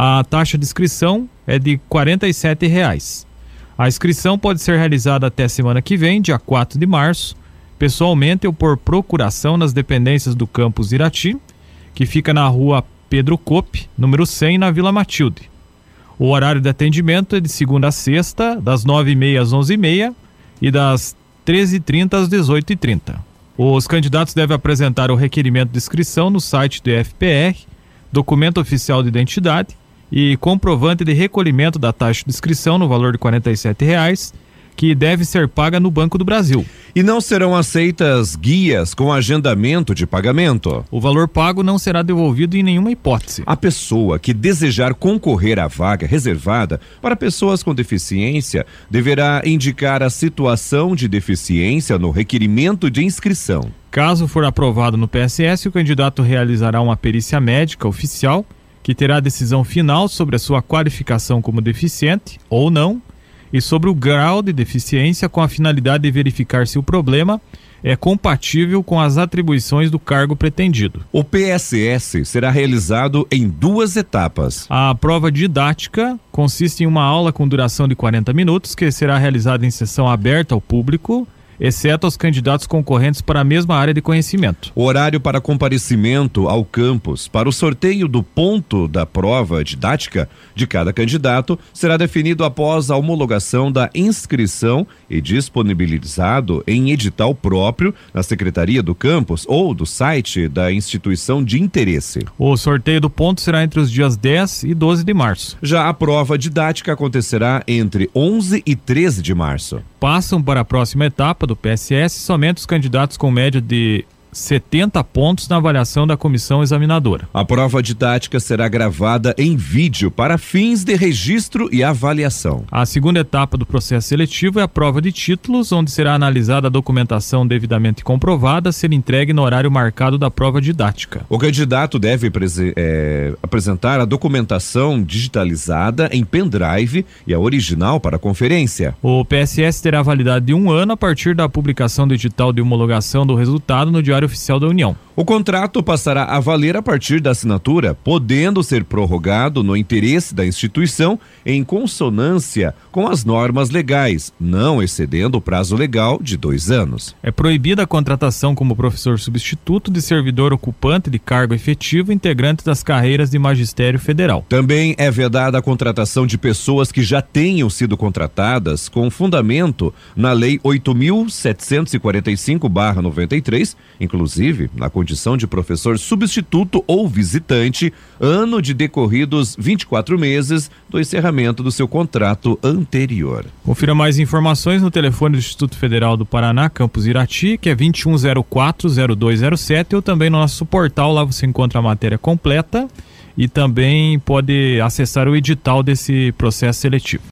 A taxa de inscrição é de 47 reais. A inscrição pode ser realizada até semana que vem, dia 4 de março, pessoalmente ou por procuração nas dependências do campus Irati, que fica na rua Pedro Cope, número 100, na Vila Matilde. O horário de atendimento é de segunda a sexta, das 9h30 às 11h30 e das 13h30 às 18h30. Os candidatos devem apresentar o requerimento de inscrição no site do FPR, documento oficial de identidade e comprovante de recolhimento da taxa de inscrição no valor de R$ 47,00 que deve ser paga no Banco do Brasil. E não serão aceitas guias com agendamento de pagamento. O valor pago não será devolvido em nenhuma hipótese. A pessoa que desejar concorrer à vaga reservada para pessoas com deficiência deverá indicar a situação de deficiência no requerimento de inscrição. Caso for aprovado no PSS, o candidato realizará uma perícia médica oficial que terá decisão final sobre a sua qualificação como deficiente ou não e sobre o grau de deficiência com a finalidade de verificar se o problema é compatível com as atribuições do cargo pretendido. O PSS será realizado em duas etapas. A prova didática consiste em uma aula com duração de 40 minutos, que será realizada em sessão aberta ao público exceto aos candidatos concorrentes para a mesma área de conhecimento. O horário para comparecimento ao campus para o sorteio do ponto da prova didática de cada candidato será definido após a homologação da inscrição e disponibilizado em edital próprio na secretaria do campus ou do site da instituição de interesse. O sorteio do ponto será entre os dias 10 e 12 de março. Já a prova didática acontecerá entre 11 e 13 de março. Passam para a próxima etapa do PSS somente os candidatos com média de 70 pontos na avaliação da comissão examinadora. A prova didática será gravada em vídeo para fins de registro e avaliação. A segunda etapa do processo seletivo é a prova de títulos, onde será analisada a documentação devidamente comprovada ser entregue no horário marcado da prova didática. O candidato deve é, apresentar a documentação digitalizada em pendrive e a original para a conferência. O PSS terá validade de um ano a partir da publicação do edital de homologação do resultado no Diário Oficial da União. O contrato passará a valer a partir da assinatura, podendo ser prorrogado no interesse da instituição em consonância com as normas legais, não excedendo o prazo legal de dois anos. É proibida a contratação como professor substituto de servidor ocupante de cargo efetivo integrante das carreiras de magistério federal. Também é vedada a contratação de pessoas que já tenham sido contratadas com fundamento na Lei 8.745-93, inclusive na condição condição de professor substituto ou visitante, ano de decorridos 24 meses do encerramento do seu contrato anterior. Confira mais informações no telefone do Instituto Federal do Paraná, campus Irati, que é 21040207, ou também no nosso portal, lá você encontra a matéria completa e também pode acessar o edital desse processo seletivo.